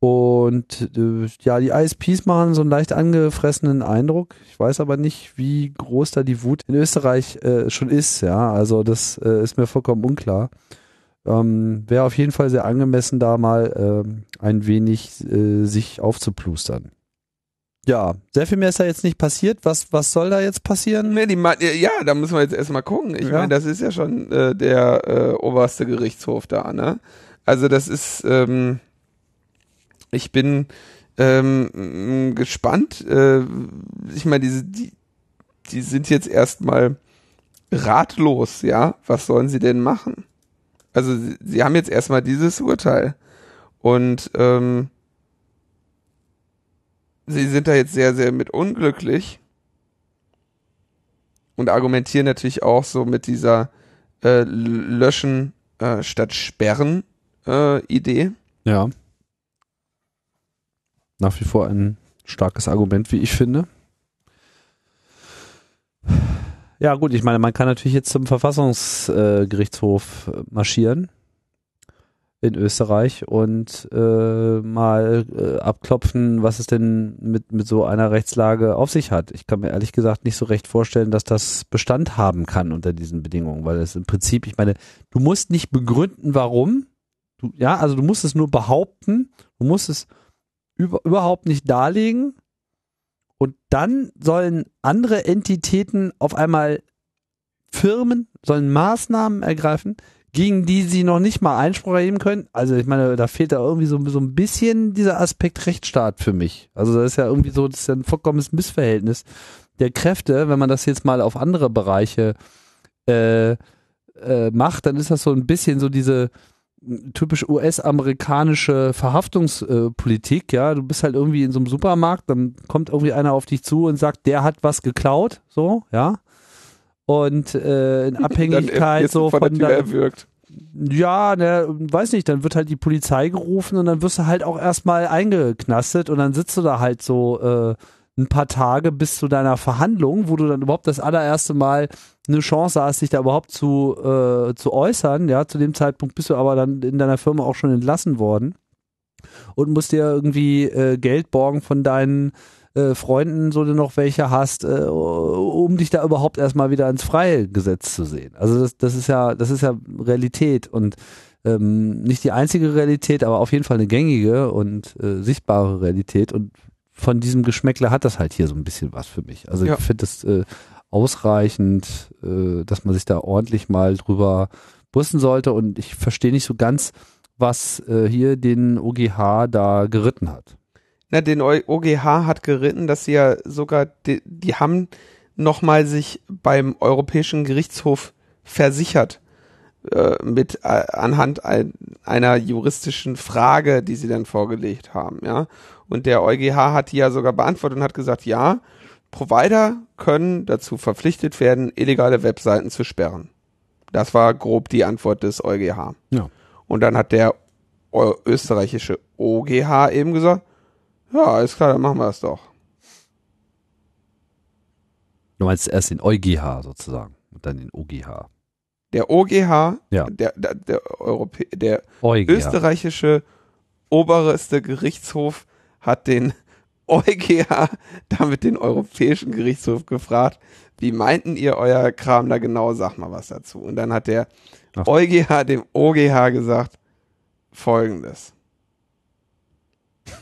Und äh, ja, die ISPs machen so einen leicht angefressenen Eindruck. Ich weiß aber nicht, wie groß da die Wut in Österreich äh, schon ist. Ja, also das äh, ist mir vollkommen unklar. Ähm, Wäre auf jeden Fall sehr angemessen, da mal ähm, ein wenig äh, sich aufzuplustern. Ja, sehr viel mehr ist da jetzt nicht passiert. Was, was soll da jetzt passieren? Nee, die, ja, da müssen wir jetzt erstmal gucken. Ich Ja. meine, das ist ja schon äh, der äh, oberste Gerichtshof da, ne? Also das ist, ähm, ich bin ähm, gespannt. Äh, ich meine, diese, die, die sind jetzt erstmal ratlos, ja? Was sollen sie denn machen? Also sie, sie haben jetzt erstmal dieses Urteil und ähm, sie sind da jetzt sehr, sehr mit unglücklich und argumentieren natürlich auch so mit dieser äh, Löschen äh, statt Sperren äh, Idee. Ja. Nach wie vor ein starkes Argument, wie ich finde. Ja, gut, ich meine, man kann natürlich jetzt zum Verfassungsgerichtshof äh, marschieren in Österreich und äh, mal äh, abklopfen, was es denn mit, mit so einer Rechtslage auf sich hat. Ich kann mir ehrlich gesagt nicht so recht vorstellen, dass das Bestand haben kann unter diesen Bedingungen, weil es im Prinzip, ich meine, du musst nicht begründen, warum. Du, ja, also du musst es nur behaupten, du musst es über, überhaupt nicht darlegen und dann sollen andere Entitäten auf einmal Firmen sollen Maßnahmen ergreifen, gegen die sie noch nicht mal Einspruch erheben können. Also ich meine, da fehlt da irgendwie so, so ein bisschen dieser Aspekt Rechtsstaat für mich. Also das ist ja irgendwie so, das ist ja ein vollkommenes Missverhältnis der Kräfte, wenn man das jetzt mal auf andere Bereiche äh, äh, macht, dann ist das so ein bisschen so diese typisch US-amerikanische Verhaftungspolitik, ja, du bist halt irgendwie in so einem Supermarkt, dann kommt irgendwie einer auf dich zu und sagt, der hat was geklaut, so, ja, und äh, in [laughs] Abhängigkeit so von, von, der erwürgt. ja, ne, weiß nicht, dann wird halt die Polizei gerufen und dann wirst du halt auch erstmal eingeknastet und dann sitzt du da halt so äh, ein paar Tage bis zu deiner Verhandlung, wo du dann überhaupt das allererste Mal eine Chance hast, dich da überhaupt zu, äh, zu äußern. Ja, zu dem Zeitpunkt bist du aber dann in deiner Firma auch schon entlassen worden und musst dir irgendwie äh, Geld borgen von deinen äh, Freunden, so du noch welche hast, äh, um dich da überhaupt erstmal wieder ins Freie gesetzt zu sehen. Also das, das ist ja, das ist ja Realität und ähm, nicht die einzige Realität, aber auf jeden Fall eine gängige und äh, sichtbare Realität und von diesem Geschmäckle hat das halt hier so ein bisschen was für mich. Also Ja. ich finde das äh, ausreichend, äh, dass man sich da ordentlich mal drüber brüsten sollte und ich verstehe nicht so ganz, was äh, hier den OGH da geritten hat. Na, den OGH hat geritten, dass sie ja sogar, die, die haben nochmal sich beim Europäischen Gerichtshof versichert äh, mit äh, anhand ein, einer juristischen Frage, die sie dann vorgelegt haben, ja. Und der EuGH hat die ja sogar beantwortet und hat gesagt, ja, Provider können dazu verpflichtet werden, illegale Webseiten zu sperren. Das war grob die Antwort des EuGH. Ja. Und dann hat der österreichische OGH eben gesagt, ja, alles klar, dann machen wir das doch. Du meinst erst den EuGH sozusagen und dann den OGH. Der OGH, Ja. der, der, der, Europä der EuGH. österreichische oberste Gerichtshof hat den [laughs] EuGH damit den Europäischen Gerichtshof gefragt, wie meinten ihr euer Kram da genau, sag mal was dazu. Und dann hat der Ach. EuGH dem OGH gesagt, folgendes. [laughs]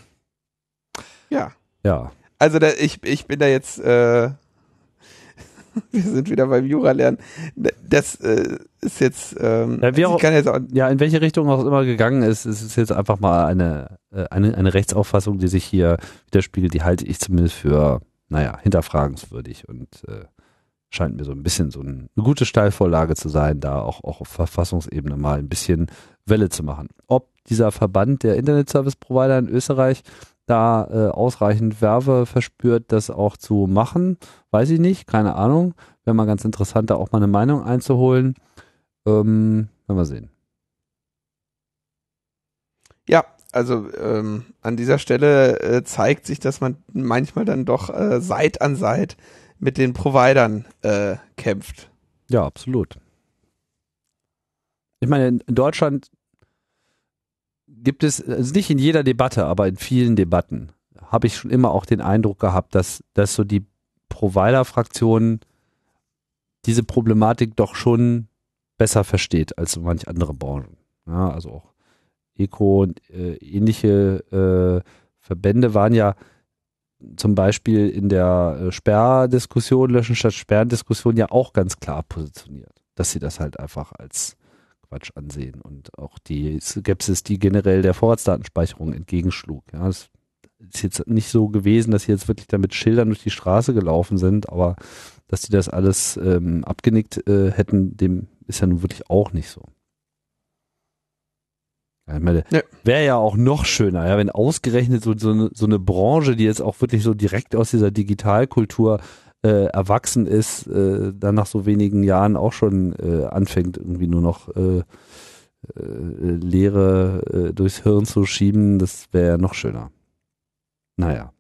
Ja. Ja. Also da, ich, ich bin da jetzt, äh, [laughs] wir sind wieder beim Jura lernen. Das äh, ist jetzt, ähm, ja, wie auch, jetzt auch, ja, in welche Richtung auch immer gegangen ist, es ist jetzt einfach mal eine, äh, eine, eine Rechtsauffassung, die sich hier widerspiegelt, die halte ich zumindest für, naja, hinterfragenswürdig und äh, scheint mir so ein bisschen so eine gute Steilvorlage zu sein, da auch, auch auf Verfassungsebene mal ein bisschen Welle zu machen. Ob dieser Verband der Internet Service Provider in Österreich da äh, ausreichend Werbe verspürt, das auch zu machen, weiß ich nicht, keine Ahnung. Wäre mal ganz interessant, da auch mal eine Meinung einzuholen. Ähm, werden wir sehen. Ja, also ähm, an dieser Stelle äh, zeigt sich, dass man manchmal dann doch äh, Seit an Seit mit den Providern äh, kämpft. Ja, absolut. Ich meine, in Deutschland gibt es, also nicht in jeder Debatte, aber in vielen Debatten habe ich schon immer auch den Eindruck gehabt, dass, dass so die Provider-Fraktion diese Problematik doch schon besser versteht als so manch andere Branchen. Ja, also auch Eco und äh, ähnliche äh, Verbände waren ja zum Beispiel in der äh, Sperrdiskussion, Löschen statt Sperren-Diskussion ja auch ganz klar positioniert, dass sie das halt einfach als Quatsch ansehen und auch die Skepsis, die generell der Vorratsdatenspeicherung entgegenschlug. Ja, es ist jetzt nicht so gewesen, dass sie jetzt wirklich damit Schildern durch die Straße gelaufen sind, aber dass sie das alles ähm, abgenickt äh, hätten, dem ist ja nun wirklich auch nicht so. Ja, ja. Wäre ja auch noch schöner, ja, wenn ausgerechnet so, so, eine, so eine Branche, die jetzt auch wirklich so direkt aus dieser Digitalkultur äh, erwachsen ist, äh, dann nach so wenigen Jahren auch schon äh, anfängt, irgendwie nur noch äh, äh, Leere äh, durchs Hirn zu schieben, das wäre ja noch schöner. Naja.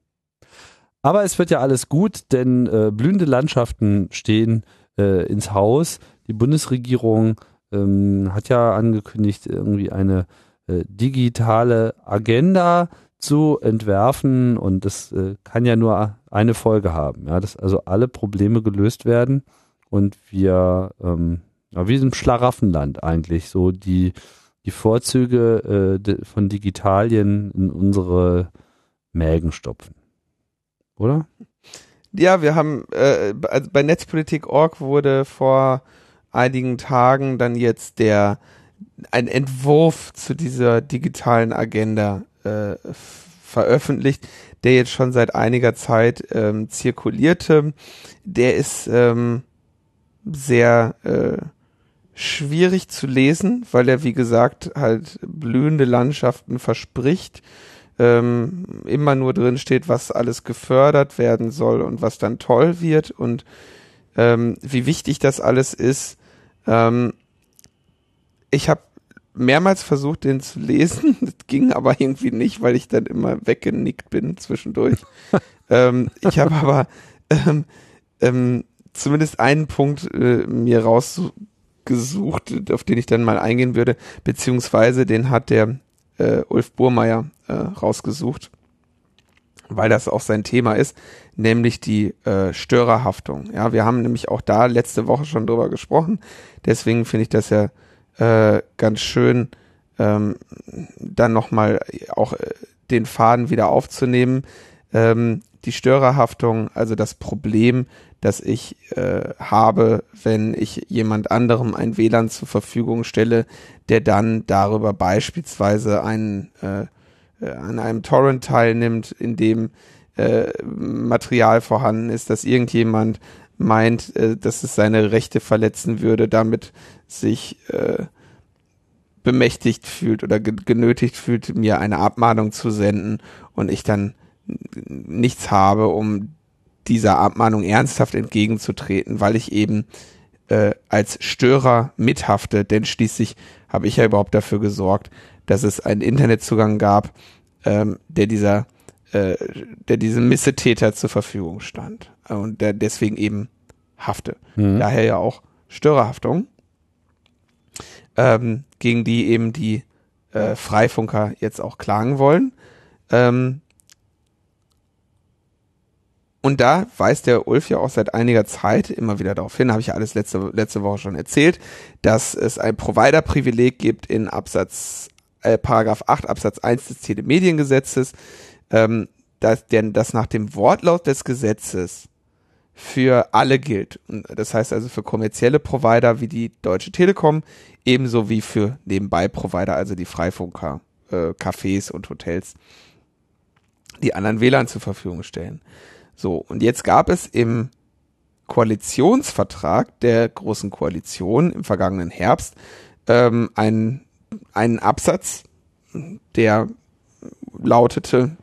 Aber es wird ja alles gut, denn äh, blühende Landschaften stehen ins Haus. Die Bundesregierung ähm, hat ja angekündigt, irgendwie eine digitale Agenda zu entwerfen und das äh, kann ja nur eine Folge haben, ja, dass also alle Probleme gelöst werden und wir ähm, ja, wie im Schlaraffenland eigentlich so die die Vorzüge äh, de, von Digitalien in unsere Mägen stopfen, oder? Ja, wir haben äh, also bei Netzpolitik.org wurde vor einigen Tagen dann jetzt der ein Entwurf zu dieser digitalen Agenda äh, veröffentlicht, der jetzt schon seit einiger Zeit ähm, zirkulierte. Der ist ähm, sehr äh, schwierig zu lesen, weil er, wie gesagt, halt blühende Landschaften verspricht. Ähm, immer nur drin steht, was alles gefördert werden soll und was dann toll wird und ähm, wie wichtig das alles ist. Ähm, ich habe mehrmals versucht, den zu lesen. [laughs] Das ging aber irgendwie nicht, weil ich dann immer weggenickt bin zwischendurch. [laughs] ähm, ich habe aber ähm, ähm, zumindest einen Punkt äh, mir rausgesucht, auf den ich dann mal eingehen würde, beziehungsweise den hat der äh, Ulf Burmeier äh, rausgesucht, weil das auch sein Thema ist, nämlich die äh, Störerhaftung. Ja, wir haben nämlich auch da letzte Woche schon drüber gesprochen. Deswegen finde ich das ja äh, ganz schön, ähm, dann nochmal auch äh, den Faden wieder aufzunehmen. Ähm, die Störerhaftung, also das Problem, das ich äh, habe, wenn ich jemand anderem ein WLAN zur Verfügung stelle, der dann darüber beispielsweise einen, äh, äh, an einem Torrent teilnimmt, in dem äh, Material vorhanden ist, dass irgendjemand meint, äh, dass es seine Rechte verletzen würde, damit sich äh, bemächtigt fühlt oder genötigt fühlt, mir eine Abmahnung zu senden und ich dann nichts habe, um dieser Abmahnung ernsthaft entgegenzutreten, weil ich eben äh, als Störer mithafte, denn schließlich habe ich ja überhaupt dafür gesorgt, dass es einen Internetzugang gab, ähm, der dieser, äh, der diesem Missetäter zur Verfügung stand und der deswegen eben hafte. Mhm. Daher ja auch Störerhaftung ähm, gegen die eben die äh, Freifunker jetzt auch klagen wollen. Ähm, und da weist der Ulf ja auch seit einiger Zeit immer wieder darauf hin, habe ich ja alles letzte, letzte Woche schon erzählt, dass es ein Provider-Privileg gibt in Absatz, äh, Paragraph 8 Absatz 1 des Telemediengesetzes, ähm, dass, denn das nach dem Wortlaut des Gesetzes für alle gilt. Das heißt also für kommerzielle Provider wie die Deutsche Telekom, ebenso wie für Nebenbei-Provider, also die Freifunker, äh, Cafés und Hotels, die anderen WLAN zur Verfügung stellen. So, und jetzt gab es im Koalitionsvertrag der Großen Koalition im vergangenen Herbst ähm, einen, einen Absatz, der lautete,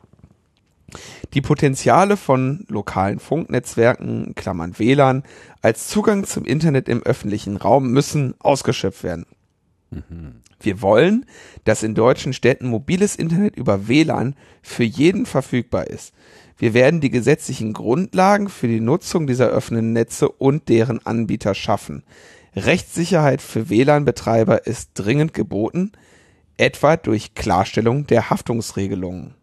die Potenziale von lokalen Funknetzwerken, Klammern WLAN, als Zugang zum Internet im öffentlichen Raum müssen ausgeschöpft werden. Mhm. Wir wollen, dass in deutschen Städten mobiles Internet über WLAN für jeden verfügbar ist. Wir werden die gesetzlichen Grundlagen für die Nutzung dieser offenen Netze und deren Anbieter schaffen. Rechtssicherheit für WLAN-Betreiber ist dringend geboten, etwa durch Klarstellung der Haftungsregelungen.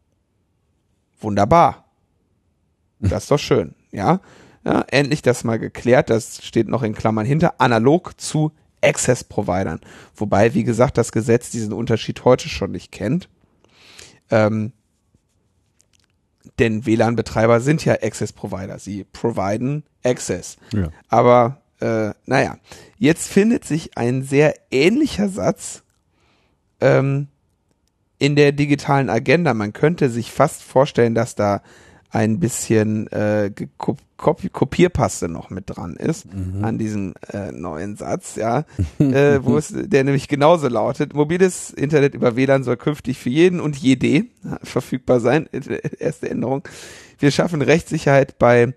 Wunderbar. Das ist doch schön, ja? ja? Endlich das mal geklärt, das steht noch in Klammern hinter, analog zu Access-Providern. Wobei, wie gesagt, das Gesetz diesen Unterschied heute schon nicht kennt. Ähm, denn WLAN-Betreiber sind ja Access-Provider. Sie providen Access. Ja. Aber äh, naja, jetzt findet sich ein sehr ähnlicher Satz ähm, in der digitalen Agenda. Man könnte sich fast vorstellen, dass da ein bisschen äh, Kop Kopierpaste noch mit dran ist mhm. an diesem äh, neuen Satz, ja, [laughs] äh, wo es der nämlich genauso lautet: Mobiles Internet über WLAN soll künftig für jeden und jede verfügbar sein. Erste Änderung. Wir schaffen Rechtssicherheit bei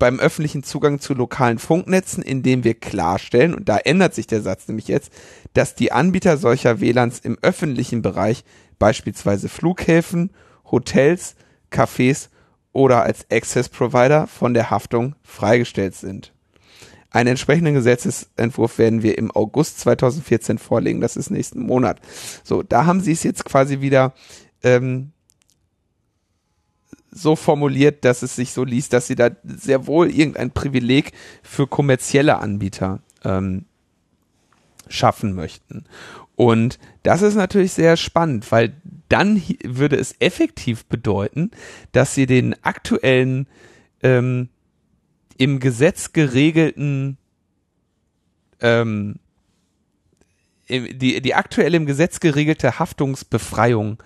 beim öffentlichen Zugang zu lokalen Funknetzen, indem wir klarstellen, und da ändert sich der Satz nämlich jetzt, dass die Anbieter solcher WLANs im öffentlichen Bereich, beispielsweise Flughäfen, Hotels, Cafés oder als Access Provider von der Haftung freigestellt sind. Einen entsprechenden Gesetzesentwurf werden wir im August 2014 vorlegen. Das ist nächsten Monat. So, da haben sie es jetzt quasi wieder ähm, so formuliert, dass es sich so liest, dass sie da sehr wohl irgendein Privileg für kommerzielle Anbieter ähm, schaffen möchten. Und das ist natürlich sehr spannend, weil dann würde es effektiv bedeuten, dass sie den aktuellen ähm, im Gesetz geregelten ähm, die, die aktuell im Gesetz geregelte Haftungsbefreiung,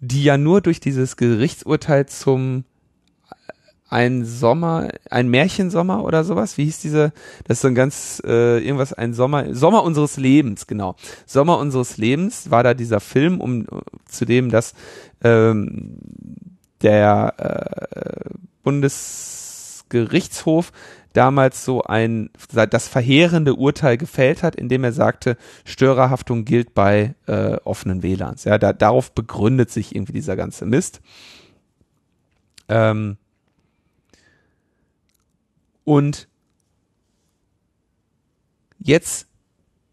die ja nur durch dieses Gerichtsurteil zum ein Sommer, ein Märchensommer oder sowas. Wie hieß diese? Das ist so ein ganz äh, irgendwas, ein Sommer, Sommer unseres Lebens, genau. Sommer unseres Lebens war da dieser Film, um zu dem, dass ähm, der äh, Bundesgerichtshof damals so ein das verheerende Urteil gefällt hat, indem er sagte, Störerhaftung gilt bei äh, offenen WLANs. Ja, da, darauf begründet sich irgendwie dieser ganze Mist. Ähm, und jetzt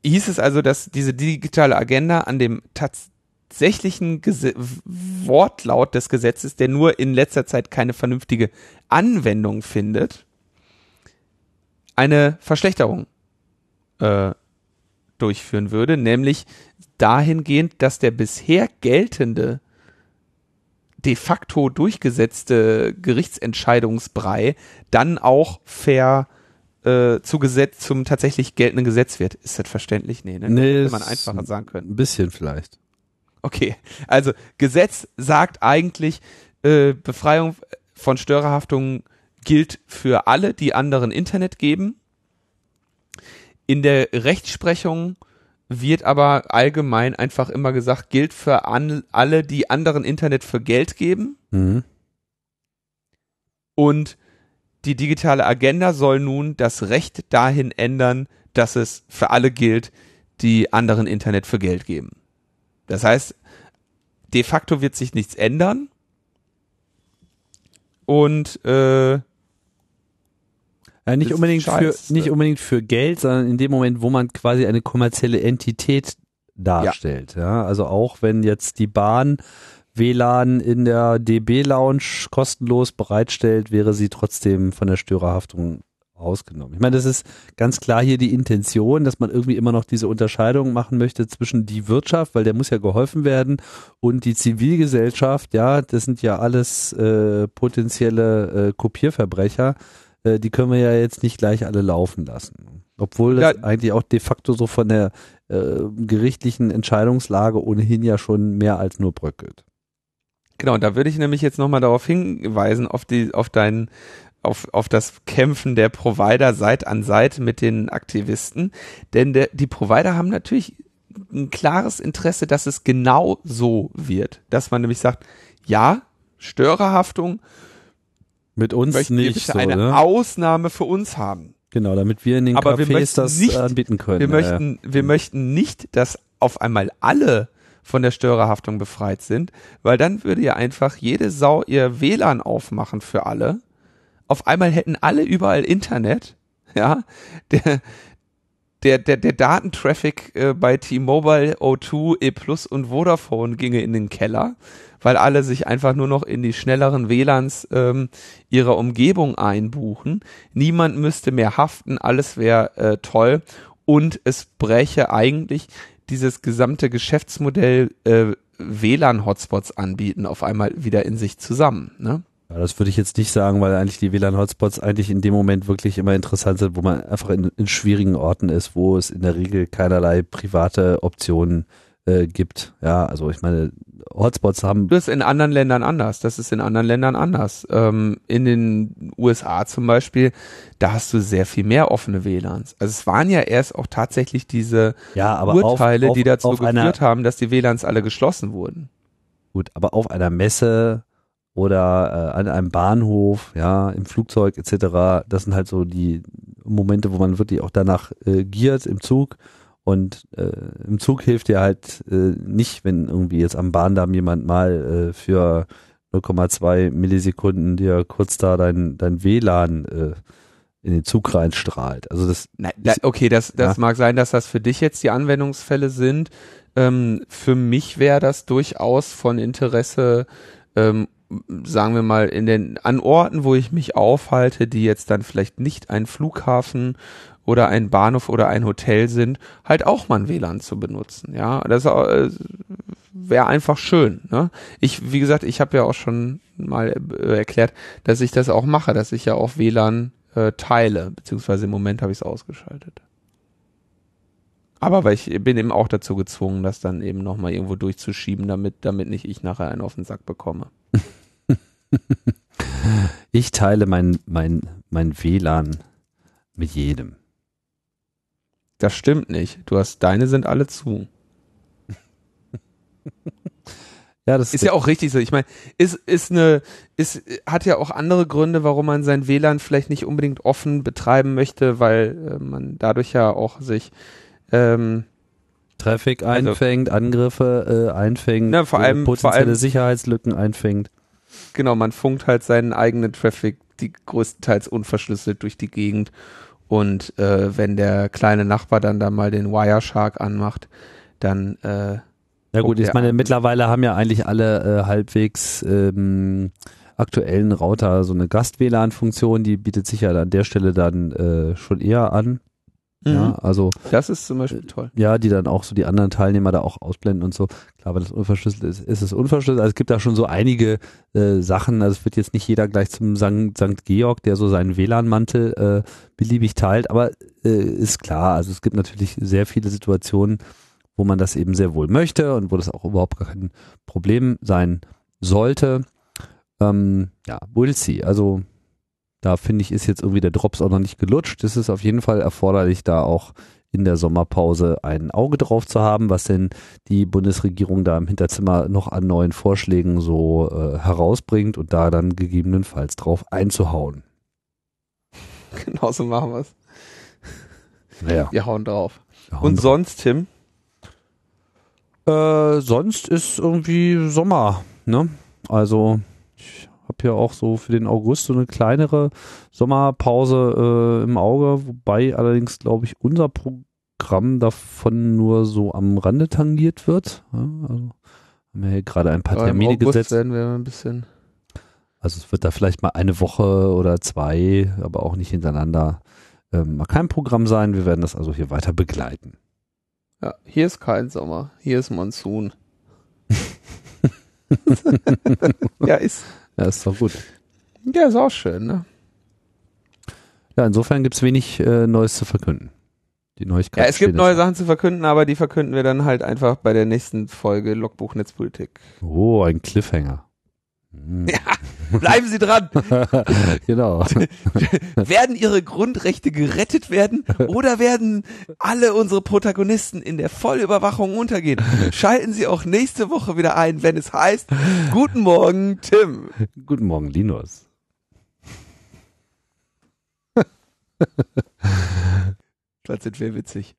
hieß es also, dass diese digitale Agenda an dem tatsächlichen Gese Wortlaut des Gesetzes, der nur in letzter Zeit keine vernünftige Anwendung findet, eine Verschlechterung äh, durchführen würde, nämlich dahingehend, dass der bisher geltende de facto durchgesetzte Gerichtsentscheidungsbrei dann auch fair äh, zu Gesetz, zum tatsächlich geltenden Gesetz wird. Ist das verständlich? Nee, ne? Nee, Hätte man einfacher sagen können. Ein bisschen vielleicht. Okay, also Gesetz sagt eigentlich, äh, Befreiung von Störerhaftung gilt für alle, die anderen Internet geben. In der Rechtsprechung wird aber allgemein einfach immer gesagt, gilt für an, alle, die anderen Internet für Geld geben. Mhm. Und die digitale Agenda soll nun das Recht dahin ändern, dass es für alle gilt, die anderen Internet für Geld geben. Das heißt, de facto wird sich nichts ändern. Und äh, ja, nicht unbedingt für nicht unbedingt für Geld, sondern in dem Moment, wo man quasi eine kommerzielle Entität darstellt. Ja, ja also auch wenn jetzt die Bahn WLAN in der DB Lounge kostenlos bereitstellt, wäre sie trotzdem von der Störerhaftung ausgenommen. Ich meine, das ist ganz klar hier die Intention, dass man irgendwie immer noch diese Unterscheidung machen möchte zwischen die Wirtschaft, weil der muss ja geholfen werden, und die Zivilgesellschaft, ja, das sind ja alles äh, potenzielle äh, Kopierverbrecher, äh, die können wir ja jetzt nicht gleich alle laufen lassen. Obwohl das ja. eigentlich auch de facto so von der äh, gerichtlichen Entscheidungslage ohnehin ja schon mehr als nur bröckelt. Genau, da würde ich nämlich jetzt nochmal darauf hinweisen, auf die, auf deinen auf, auf das Kämpfen der Provider Seite an Seite mit den Aktivisten. Denn der, die Provider haben natürlich ein klares Interesse, dass es genau so wird. Dass man nämlich sagt, ja, Störerhaftung. Mit uns nicht so, eine ne? Ausnahme für uns haben. Genau, damit wir in den Aber Cafés das nicht, anbieten können. Wir möchten, wir möchten nicht, dass auf einmal alle von der Störerhaftung befreit sind, weil dann würde ja einfach jede Sau ihr WLAN aufmachen für alle auf einmal hätten alle überall Internet, ja, der, der, der, der Datentraffic äh, bei T-Mobile, O2, E Plus und Vodafone ginge in den Keller, weil alle sich einfach nur noch in die schnelleren WLANs ähm, ihrer Umgebung einbuchen. Niemand müsste mehr haften, alles wäre äh, toll und es bräche eigentlich dieses gesamte Geschäftsmodell äh, WLAN-Hotspots anbieten auf einmal wieder in sich zusammen. Ne? Ja, das würde ich jetzt nicht sagen, weil eigentlich die WLAN-Hotspots eigentlich in dem Moment wirklich immer interessant sind, wo man einfach in, in schwierigen Orten ist, wo es in der Regel keinerlei private Optionen äh, gibt. Ja, also ich meine, Hotspots haben. Das ist in anderen Ländern anders. Das ist in anderen Ländern anders. Ähm, in den USA zum Beispiel, da hast du sehr viel mehr offene WLANs. Also es waren ja erst auch tatsächlich diese ja, Urteile, auf, auf, die dazu geführt haben, dass die WLANs alle geschlossen wurden. Gut, aber auf einer Messe oder äh, an einem Bahnhof, ja, im Flugzeug etc. Das sind halt so die Momente, wo man wirklich auch danach äh, giert im Zug. Und äh, im Zug hilft dir halt äh, nicht, wenn irgendwie jetzt am Bahndamm jemand mal äh, für 0,2 Millisekunden dir kurz da dein, dein WLAN äh, in den Zug reinstrahlt. Also das. Nein, da, okay, das, das ja. mag sein, dass das für dich jetzt die Anwendungsfälle sind. Ähm, für mich wäre das durchaus von Interesse, ähm, sagen wir mal, in den, an Orten, wo ich mich aufhalte, die jetzt dann vielleicht nicht ein Flughafen oder ein Bahnhof oder ein Hotel sind, halt auch mal ein WLAN zu benutzen. Ja, das äh, wäre einfach schön. Ne? Ich, wie gesagt, ich habe ja auch schon mal äh, erklärt, dass ich das auch mache, dass ich ja auch WLAN äh, teile, beziehungsweise im Moment habe ich es ausgeschaltet. Aber weil ich bin eben auch dazu gezwungen, das dann eben nochmal irgendwo durchzuschieben, damit, damit nicht ich nachher einen auf den Sack bekomme. [laughs] ich teile mein, mein, mein WLAN mit jedem. Das stimmt nicht. Du hast, deine sind alle zu. [laughs] Ja, das ist ja auch richtig so. Ich meine, ist ist eine ist hat ja auch andere Gründe, warum man sein WLAN vielleicht nicht unbedingt offen betreiben möchte, weil äh, man dadurch ja auch sich ähm, Traffic also einfängt, also, Angriffe äh, einfängt, na, vor allem, potenzielle vor allem, Sicherheitslücken einfängt. Genau, man funkt halt seinen eigenen Traffic, die größtenteils unverschlüsselt durch die Gegend. Und äh, wenn der kleine Nachbar dann da mal den Wireshark anmacht, dann äh, ja gut, ich meine, mittlerweile haben ja eigentlich alle äh, halbwegs ähm, aktuellen Router so eine Gast-WLAN-Funktion, die bietet sich ja an der Stelle dann äh, schon eher an. Ja, mhm. also. Das ist zum Beispiel toll. Ja, die dann auch so die anderen Teilnehmer da auch ausblenden und so. Klar, wenn das unverschlüsselt ist, ist es unverschlüsselt. Also es gibt da schon so einige äh, Sachen. Also es wird jetzt nicht jeder gleich zum St. St. Georg, der so seinen WLAN-Mantel äh, beliebig teilt, aber äh, ist klar. Also es gibt natürlich sehr viele Situationen, wo man das eben sehr wohl möchte und wo das auch überhaupt gar kein Problem sein sollte. Ähm, ja, we'll see. Also da finde ich, ist jetzt irgendwie der Drops auch noch nicht gelutscht. Es ist auf jeden Fall erforderlich, da auch in der Sommerpause ein Auge drauf zu haben, was denn die Bundesregierung da im Hinterzimmer noch an neuen Vorschlägen so äh, herausbringt und da dann gegebenenfalls drauf einzuhauen. [laughs] Genau so machen wir es. Naja. Wir hauen drauf. Wir hauen und drauf. sonst, Tim? Äh, sonst ist irgendwie Sommer, ne? Also habe ja auch so für den August so eine kleinere Sommerpause äh, im Auge, wobei allerdings, glaube ich, unser Programm davon nur so am Rande tangiert wird. Ja, also Haben wir hier gerade ein paar Aber Termine gesetzt. werden wir ein bisschen. Also es wird da vielleicht mal eine Woche oder zwei, aber auch nicht hintereinander ähm, mal kein Programm sein. Wir werden das also hier weiter begleiten. Ja, hier ist kein Sommer, hier ist Monsun. [laughs] ja, ist. Ja, ist doch gut. Ja, ist auch schön, ne? Ja, insofern gibt's wenig äh, Neues zu verkünden. Die Neuigkeiten. Ja, es gibt neue Sachen zu verkünden, aber die verkünden wir dann halt einfach bei der nächsten Folge Logbuch Netzpolitik. Oh, ein Cliffhanger. [laughs] Hm. Bleiben Sie dran! [laughs] genau. [laughs] werden Ihre Grundrechte gerettet werden oder werden alle unsere Protagonisten in der Vollüberwachung untergehen? Schalten Sie auch nächste Woche wieder ein, wenn es heißt, Guten Morgen, Tim. Guten Morgen, Linus. Das sind wir witzig.